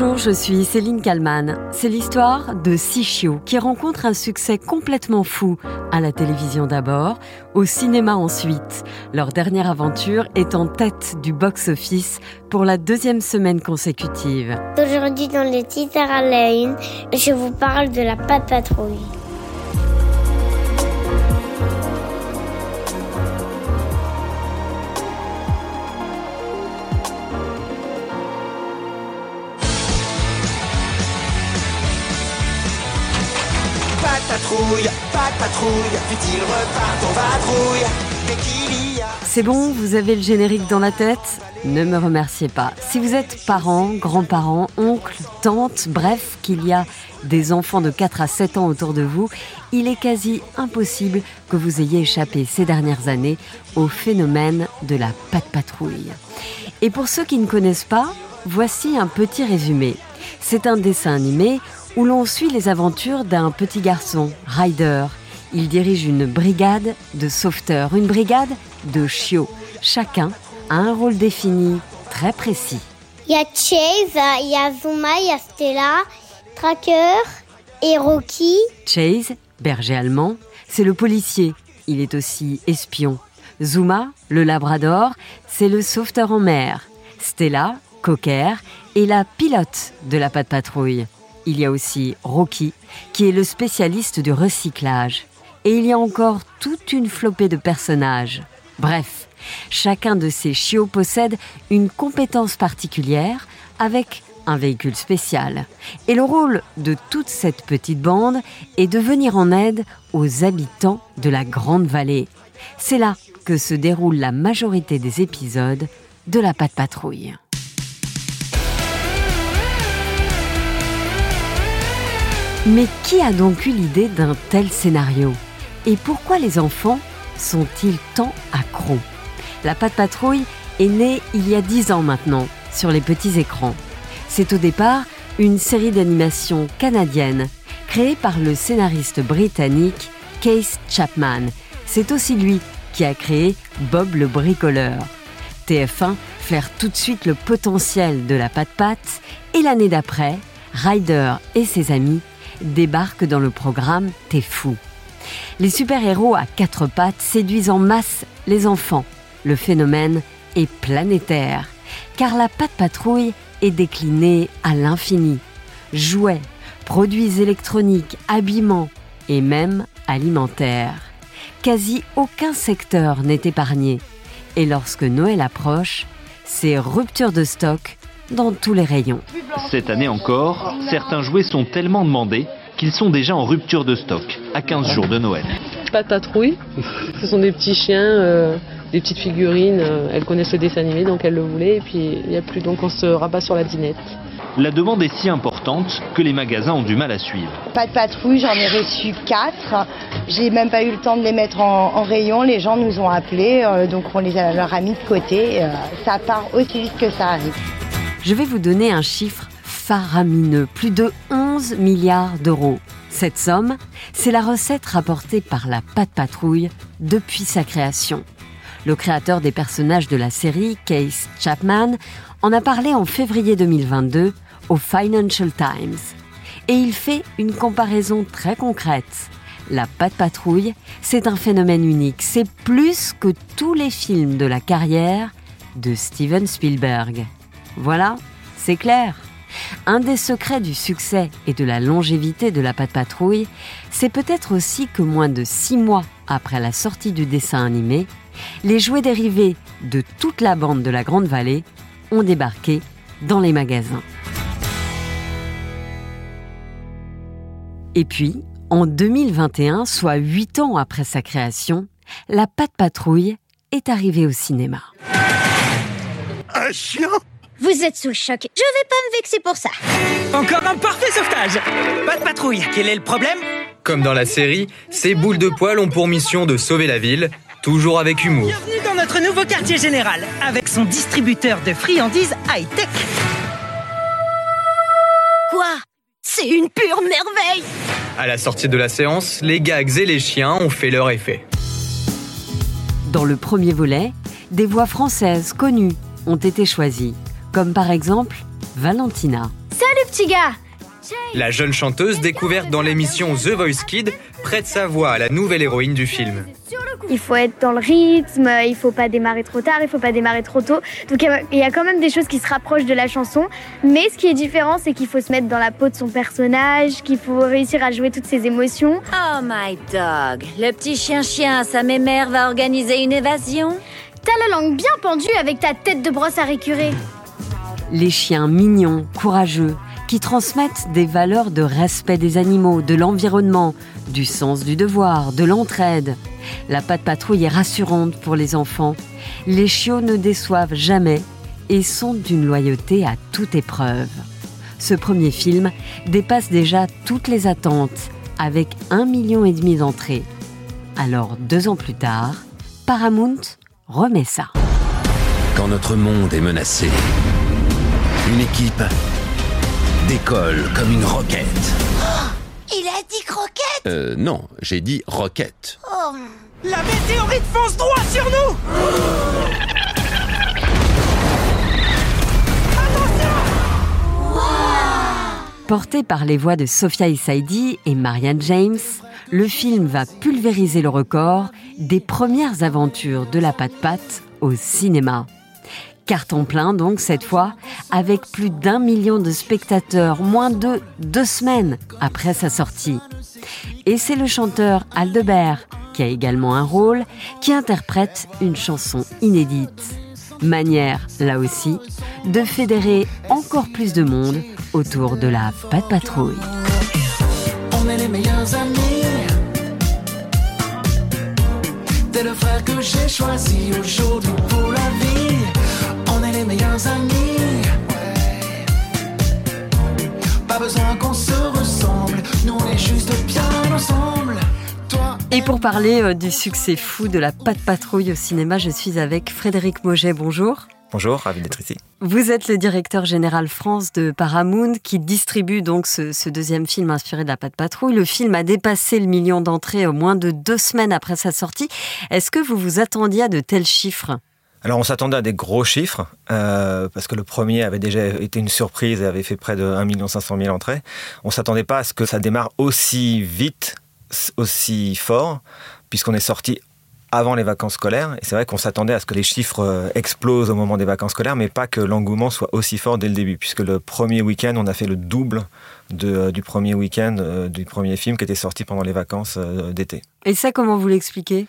Bonjour, je suis Céline Kalman. C'est l'histoire de six chiots qui rencontrent un succès complètement fou à la télévision d'abord, au cinéma ensuite. Leur dernière aventure est en tête du box-office pour la deuxième semaine consécutive. Aujourd'hui dans les titres à la une, je vous parle de la patte patrouille. C'est bon, vous avez le générique dans la tête Ne me remerciez pas. Si vous êtes parents, grands-parents, oncles, tantes, bref, qu'il y a des enfants de 4 à 7 ans autour de vous, il est quasi impossible que vous ayez échappé ces dernières années au phénomène de la patte patrouille. Et pour ceux qui ne connaissent pas, voici un petit résumé. C'est un dessin animé où l'on suit les aventures d'un petit garçon, Ryder. Il dirige une brigade de sauveteurs, une brigade de chiots. Chacun a un rôle défini très précis. Il y a Chase, il y a Zuma, il y a Stella, Tracker et Rocky. Chase, berger allemand, c'est le policier. Il est aussi espion. Zuma, le labrador, c'est le sauveteur en mer. Stella, cocker, est la pilote de la patte patrouille il y a aussi Rocky, qui est le spécialiste du recyclage. Et il y a encore toute une flopée de personnages. Bref, chacun de ces chiots possède une compétence particulière avec un véhicule spécial. Et le rôle de toute cette petite bande est de venir en aide aux habitants de la Grande Vallée. C'est là que se déroule la majorité des épisodes de la Patte Patrouille. Mais qui a donc eu l'idée d'un tel scénario? Et pourquoi les enfants sont-ils tant accros? La Patte Patrouille est née il y a dix ans maintenant sur les petits écrans. C'est au départ une série d'animation canadienne créée par le scénariste britannique Case Chapman. C'est aussi lui qui a créé Bob le bricoleur. TF1 flaire tout de suite le potentiel de la patte patte et l'année d'après, Ryder et ses amis débarquent dans le programme T'es fou. Les super-héros à quatre pattes séduisent en masse les enfants. Le phénomène est planétaire, car la patte patrouille est déclinée à l'infini. Jouets, produits électroniques, habillements et même alimentaires. Quasi aucun secteur n'est épargné. Et lorsque Noël approche, c'est rupture de stock dans tous les rayons. Cette année encore, certains jouets sont tellement demandés qu'ils sont déjà en rupture de stock, à 15 jours de Noël. Pas de patrouille, ce sont des petits chiens, euh, des petites figurines, euh, elles connaissent le dessin animé donc elles le voulaient et puis il n'y a plus donc on se rabat sur la dinette. La demande est si importante que les magasins ont du mal à suivre. Pas de patrouille, j'en ai reçu 4. J'ai même pas eu le temps de les mettre en, rayon. Les gens nous ont appelés, euh, donc on les a, leur a mis de côté. ça part aussi vite que ça arrive. Je vais vous donner un chiffre faramineux, plus de 11 milliards d'euros. Cette somme, c'est la recette rapportée par la Patte Patrouille depuis sa création. Le créateur des personnages de la série, Case Chapman, en a parlé en février 2022 au Financial Times. Et il fait une comparaison très concrète. La Patte Patrouille, c'est un phénomène unique. C'est plus que tous les films de la carrière de Steven Spielberg. Voilà, c'est clair. Un des secrets du succès et de la longévité de la patte patrouille, c'est peut-être aussi que moins de six mois après la sortie du dessin animé, les jouets dérivés de toute la bande de la Grande Vallée ont débarqué dans les magasins. Et puis, en 2021, soit huit ans après sa création, la patte patrouille est arrivée au cinéma. Un chien? Vous êtes sous le choc. Je vais pas me vexer pour ça. Encore un parfait sauvetage. Pas de patrouille. Quel est le problème Comme dans la série, ces boules de poils ont pour mission de sauver la ville, toujours avec humour. Bienvenue dans notre nouveau quartier général, avec son distributeur de friandises high-tech. Quoi? C'est une pure merveille À la sortie de la séance, les gags et les chiens ont fait leur effet. Dans le premier volet, des voix françaises connues ont été choisies comme par exemple Valentina. Salut petit gars La jeune chanteuse, découverte dans l'émission The Voice Kid, prête sa voix à la nouvelle héroïne du film. Il faut être dans le rythme, il faut pas démarrer trop tard, il faut pas démarrer trop tôt. Donc il y a quand même des choses qui se rapprochent de la chanson. Mais ce qui est différent, c'est qu'il faut se mettre dans la peau de son personnage, qu'il faut réussir à jouer toutes ses émotions. Oh my dog, le petit chien-chien, sa mémère va organiser une évasion T'as la langue bien pendue avec ta tête de brosse à récurer. Les chiens mignons, courageux, qui transmettent des valeurs de respect des animaux, de l'environnement, du sens du devoir, de l'entraide. La patte patrouille est rassurante pour les enfants. Les chiots ne déçoivent jamais et sont d'une loyauté à toute épreuve. Ce premier film dépasse déjà toutes les attentes avec un million et demi d'entrées. Alors, deux ans plus tard, Paramount remet ça. Quand notre monde est menacé, une équipe décolle comme une roquette. Il a dit croquette Euh, non, j'ai dit roquette. Oh. La météorite fonce droit sur nous Porté par les voix de Sophia Issaidi et Marianne James, le film va pulvériser le record des premières aventures de la patte-patte au cinéma. Carton plein donc cette fois, avec plus d'un million de spectateurs moins de deux semaines après sa sortie. Et c'est le chanteur Aldebert, qui a également un rôle, qui interprète une chanson inédite. Manière, là aussi, de fédérer encore plus de monde autour de la Patte Patrouille. On est les meilleurs amis. Meilleurs amis. Pas besoin qu'on se ressemble. Nous on est juste bien ensemble. Toi Et pour parler euh, du succès fou de la Patte Patrouille au cinéma, je suis avec Frédéric Moget. Bonjour. Bonjour, ravi d'être ici. Vous êtes le directeur général France de Paramount qui distribue donc ce, ce, deuxième film inspiré de la Patte Patrouille. Le film a dépassé le million d'entrées au moins de deux semaines après sa sortie. Est-ce que vous vous attendiez à de tels chiffres? Alors on s'attendait à des gros chiffres, euh, parce que le premier avait déjà été une surprise et avait fait près de 1 500 000 entrées. On s'attendait pas à ce que ça démarre aussi vite, aussi fort, puisqu'on est sorti avant les vacances scolaires. Et c'est vrai qu'on s'attendait à ce que les chiffres euh, explosent au moment des vacances scolaires, mais pas que l'engouement soit aussi fort dès le début, puisque le premier week-end, on a fait le double euh, du premier week-end du premier film qui était sorti pendant les vacances d'été. Et ça, comment vous l'expliquez?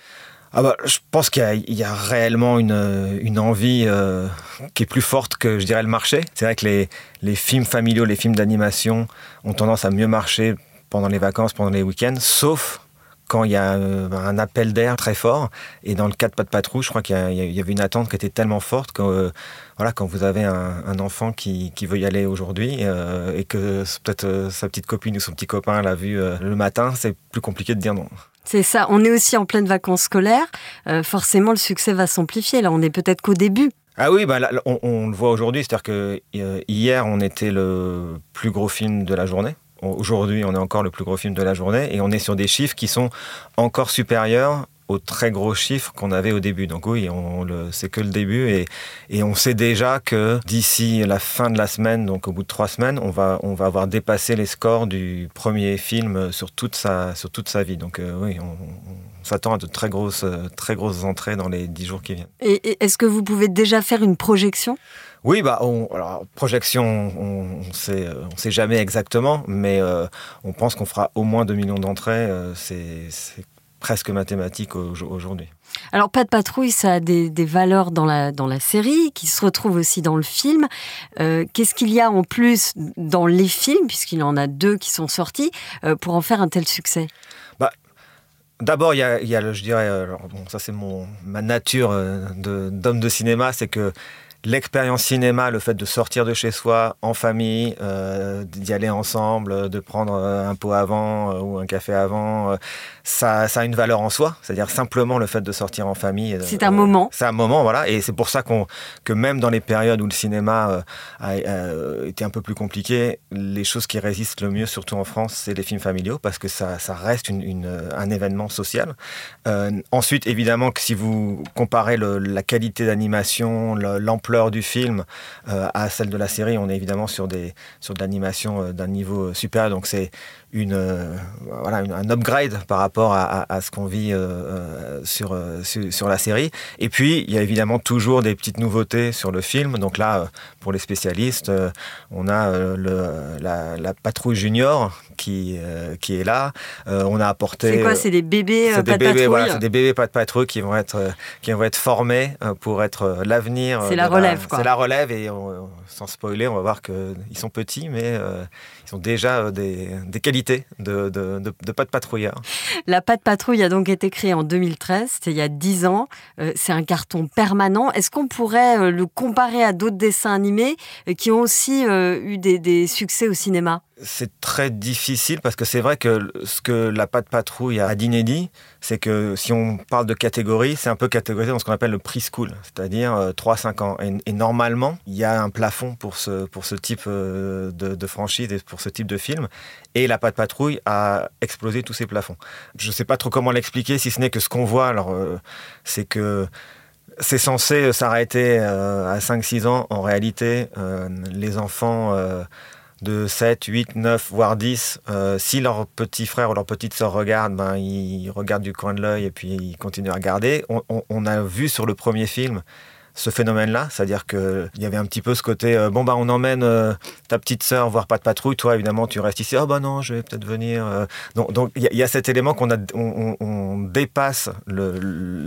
Ah bah, je pense qu'il y, a réellement une, envie euh, qui est plus forte que, je dirais, le marché. C'est vrai que les, films familiaux, les films d'animation ont tendance à mieux marcher pendant les vacances, pendant les week-ends, sauf quand il y a euh, un appel d'air très fort. Et dans le cas de Pas de Patrouille, je crois qu'il y, y, avait une attente qui était tellement forte que euh, voilà, quand vous avez un, enfant qui, qui, veut y aller aujourd'hui et que peut-être sa petite copine ou son petit copain l'a vu le matin, c'est plus compliqué de dire non. C'est ça, on est aussi en pleine vacances scolaires. Euh, forcément, le succès va s'amplifier. Là, on est peut-être qu'au début. Ah oui, bah on, le voit aujourd'hui. C'est-à-dire que euh, hier, on était le plus gros film de la journée. Aujourd'hui, on est encore le plus gros film de la journée et on est sur des chiffres qui sont encore supérieurs aux très gros chiffres qu'on avait au début. Donc oui, on, le, c'est que le début et, et on sait déjà que d'ici la fin de la semaine, donc au bout de trois semaines, on va, on va avoir dépassé les scores du premier film sur toute sa, sur toute sa vie. Donc euh, oui, on, on s'attend à de très grosses, très grosses entrées dans les dix jours qui viennent. Et, et est-ce que vous pouvez déjà faire une projection? Oui, bah, on, alors, projection, on ne sait, on sait jamais exactement, mais euh, on pense qu'on fera au moins 2 millions d'entrées. Euh, c'est presque mathématique aujourd'hui. Alors, Pas de patrouille, ça a des, des, valeurs dans la, dans la série, qui se retrouvent aussi dans le film. Euh, Qu'est-ce qu'il y a en plus dans les films, puisqu'il y en a deux qui sont sortis, euh, pour en faire un tel succès? Bah, D'abord, il y a, y a, je dirais, alors, bon, ça c'est ma nature euh, d'homme de, de cinéma, c'est que l'expérience cinéma, le fait de sortir de chez soi en famille, euh, d'y aller ensemble, de prendre un pot avant euh, ou un café avant, euh, ça, ça, a une valeur en soi. C'est-à-dire simplement le fait de sortir en famille. C'est un moment. C'est un moment, voilà. Et c'est pour ça qu'on que même dans les périodes où le cinéma a, été un peu plus compliqué, les choses qui résistent le mieux, surtout en France, c'est les films familiaux parce que ça, ça reste une, une, un événement social. ensuite, évidemment, que si vous comparez le, la qualité d'animation, l'emploi l'ampleur du film à celle de la série, on est évidemment sur, des, sur de l'animation d'un niveau supérieur. Donc c'est une, voilà, un upgrade par rapport à, ce qu'on vit sur, sur, sur, la série. Et puis, il y a évidemment toujours des petites nouveautés sur le film. Donc là, pour les spécialistes, on a le, la, la, patrouille junior qui, qui est là. on a apporté... C'est quoi? C'est des bébés C'est des bébés, voilà, c'est des bébés pas de patrouille qui vont être, qui vont être formés pour être l'avenir. C'est la relève, quoi. C'est la relève et sans spoiler, on va voir qu'ils sont petits, mais ils ont déjà des, des qualités de, de, de, de patte patrouilleur. La patte patrouille a donc été créée en 2013, c'était il y a 10 ans. c'est un carton permanent. Est-ce qu'on pourrait le comparer à d'autres dessins animés qui ont aussi eu des, des succès au cinéma? C'est très difficile parce que c'est vrai que ce que la patte patrouille a d'inédit, c'est que si on parle de catégorie, c'est un peu catégorisé dans ce qu'on appelle le preschool, c'est-à-dire 3-5 ans. Et, normalement, il y a un plafond pour ce, pour ce type de, de, franchise et pour ce type de film. Et la patte patrouille a explosé tous ces plafonds. Je ne sais pas trop comment l'expliquer, si ce n'est que ce qu'on voit, alors, c'est que c'est censé s'arrêter à 5-6 ans. En réalité, les enfants de 7, 8, 9, voire 10, euh, si leur petit frère ou leur petite sœur regarde, ben, ils regardent du coin de l'œil et puis ils continuent à regarder. on, a vu sur le premier film ce phénomène-là, c'est-à-dire qu'il y avait un petit peu ce côté euh, bon bah on emmène euh, ta petite sœur voir pas de patrouille, toi évidemment tu restes ici, oh bah non je vais peut-être venir. Euh. Donc il y, a cet élément qu'on a, on, dépasse le,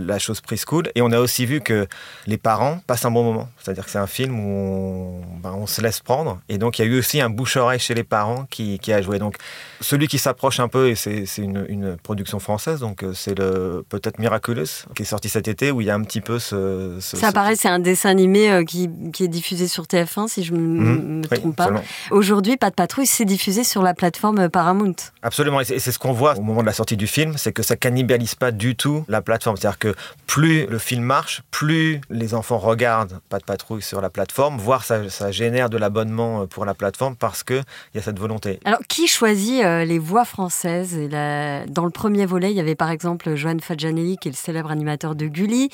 la chose preschool et on a aussi vu que les parents passent un bon moment, c'est-à-dire que c'est un film où on, bah, on, se laisse prendre et donc il y a eu aussi un bouche-oreille chez les parents qui, qui, a joué. Donc celui qui s'approche un peu et c'est une, une, production française donc c'est le peut-être Miraculous qui est sorti cet été où il y a un petit peu ce, ce ça paraît c'est un dessin animé euh, qui, est diffusé sur TF1, si je ne me mhm. trompe pas. Aujourd'hui, Pas de patrouille, c'est diffusé sur la plateforme euh, Paramount. Absolument, et c'est ce qu'on voit au moment de la sortie du film, c'est que ça cannibalise pas du tout la plateforme. C'est-à-dire que plus le film marche, plus les enfants regardent Pas de patrouille sur la plateforme, voire ça, ça génère de l'abonnement euh, pour la plateforme parce qu'il y a cette volonté. Alors, qui choisit les voix françaises? Et Dans le premier volet, il y avait par exemple Joanne Fadjanelli, qui est le célèbre animateur de Gulli.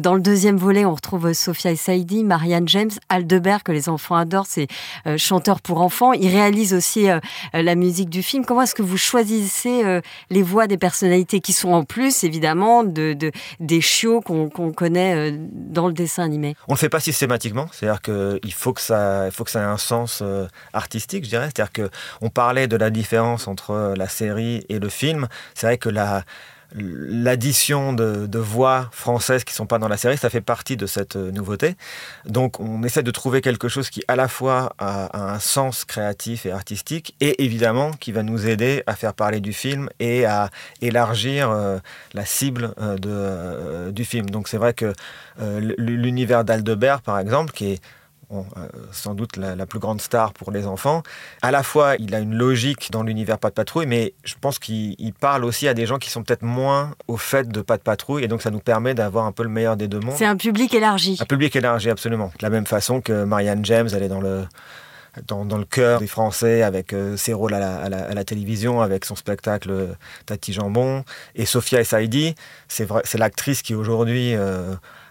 Dans le deuxième volet, on retrouve Sophia et Saidi, Marianne James, Aldebert, que les enfants adorent, c'est euh, chanteur pour enfants. Il réalise aussi euh, euh, la musique du film. Comment est-ce que vous choisissez les voix des personnalités qui sont en plus, évidemment, de, des chiots qu'on connaît dans le dessin animé? On ne le fait pas systématiquement. C'est-à-dire qu'il faut faut que ça ait un sens artistique, je dirais. C'est-à-dire qu'on parlait de la différence entre la série et le film. C'est vrai que la l'addition de, voix françaises qui ne sont pas dans la série, ça fait partie de cette euh, nouveauté. Donc on essaie de trouver quelque chose qui à la fois a, un sens créatif et artistique et évidemment qui va nous aider à faire parler du film et à élargir euh, la cible euh, du film. Donc c'est vrai que l'univers d'Aldebert par exemple, qui est euh, sans doute la, plus grande star pour les enfants. À la fois, il a une logique dans l'univers Pas de patrouille, mais je pense qu'il parle aussi à des gens qui sont peut-être moins au fait de Pas de patrouille, et donc ça nous permet d'avoir un peu le meilleur des deux mondes. C'est un public élargi. Un public élargi, absolument. De la même façon que Marianne James, elle est dans le dans, le cœur des Français avec euh, ses rôles à la, télévision, avec son spectacle euh, Tati Jambon. Et Sophia Essaidi, c'est l'actrice qui aujourd'hui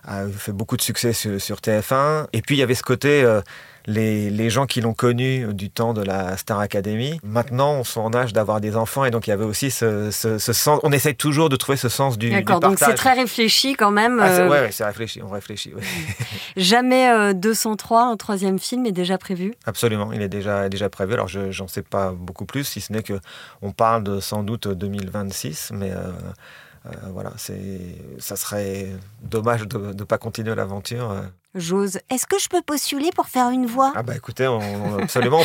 a fait beaucoup de succès sur, TF1. Et puis il y avait ce côté, euh, les, les, gens qui l'ont connu du temps de la Star Academy, maintenant on sont en âge d'avoir des enfants et donc il y avait aussi ce, ce, sens, on essaye toujours de trouver ce sens du, D'accord, donc c'est très réfléchi quand même. Ah, euh... ouais, c'est réfléchi, on réfléchit. Jamais 203, euh, un troisième film est déjà prévu? Absolument, il est déjà, déjà prévu. Alors je j'en sais pas beaucoup plus, si ce n'est que on parle de sans doute 2026, mais... Euh, euh, voilà, c'est, ça serait dommage de ne pas continuer l'aventure. Euh. J'ose. Est-ce que je peux postuler pour faire une voix? Ah bah écoutez, on, absolument,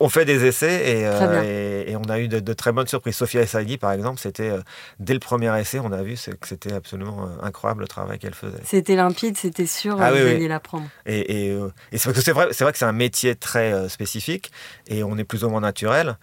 on, fait des essais et, euh, et, on a eu de, très bonnes surprises. Sophia Essaidi, par exemple, c'était dès le premier essai, on a vu que c'était absolument incroyable le travail qu'elle faisait. C'était limpide, c'était sûr, ah, vous alliez l'apprendre. Et, et, c'est vrai, c'est vrai que c'est un métier très spécifique et on est plus ou moins naturel.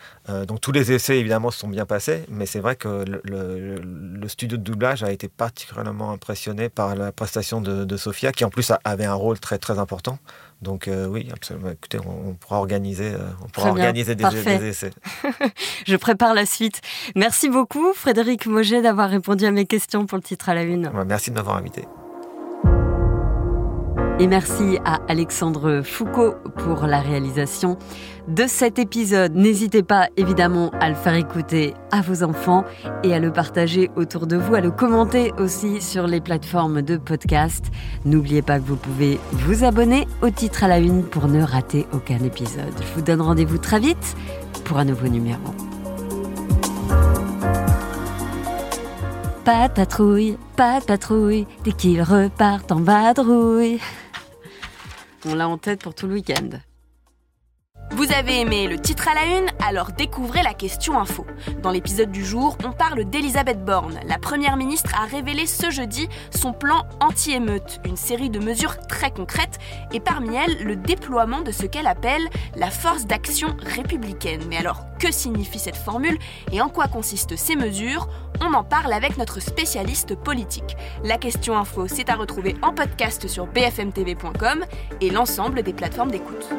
donc tous les essais évidemment se sont bien passés, mais c'est vrai que le, le, le studio de doublage a été particulièrement impressionné par la prestation de, Sophia, qui en plus avait un rôle très très important. Donc euh, oui, absolument. Écoutez, on, pourra organiser, euh, on pourra organiser des, essais. Je prépare la suite. Merci beaucoup, Frédéric Moget, d'avoir répondu à mes questions pour le titre à la une. Merci de m'avoir invité. Et merci à Alexandre Foucault pour la réalisation de cet épisode. N'hésitez pas évidemment à le faire écouter à vos enfants et à le partager autour de vous, à le commenter aussi sur les plateformes de podcast. N'oubliez pas que vous pouvez vous abonner au titre à la une pour ne rater aucun épisode. Je vous donne rendez-vous très vite pour un nouveau numéro. Pas de patrouille, pas patrouille, dès qu'ils repartent en vadrouille. On l'a en tête pour tout le week-end. Vous avez aimé le titre à la une Alors découvrez la question info. Dans l'épisode du jour, on parle d'Elisabeth Borne. La première ministre a révélé ce jeudi son plan anti-émeute, une série de mesures très concrètes, et parmi elles, le déploiement de ce qu'elle appelle la force d'action républicaine. Mais alors, que signifie cette formule et en quoi consistent ces mesures? On en parle avec notre spécialiste politique. La question info, c'est à retrouver en podcast sur bfmtv.com et l'ensemble des plateformes d'écoute.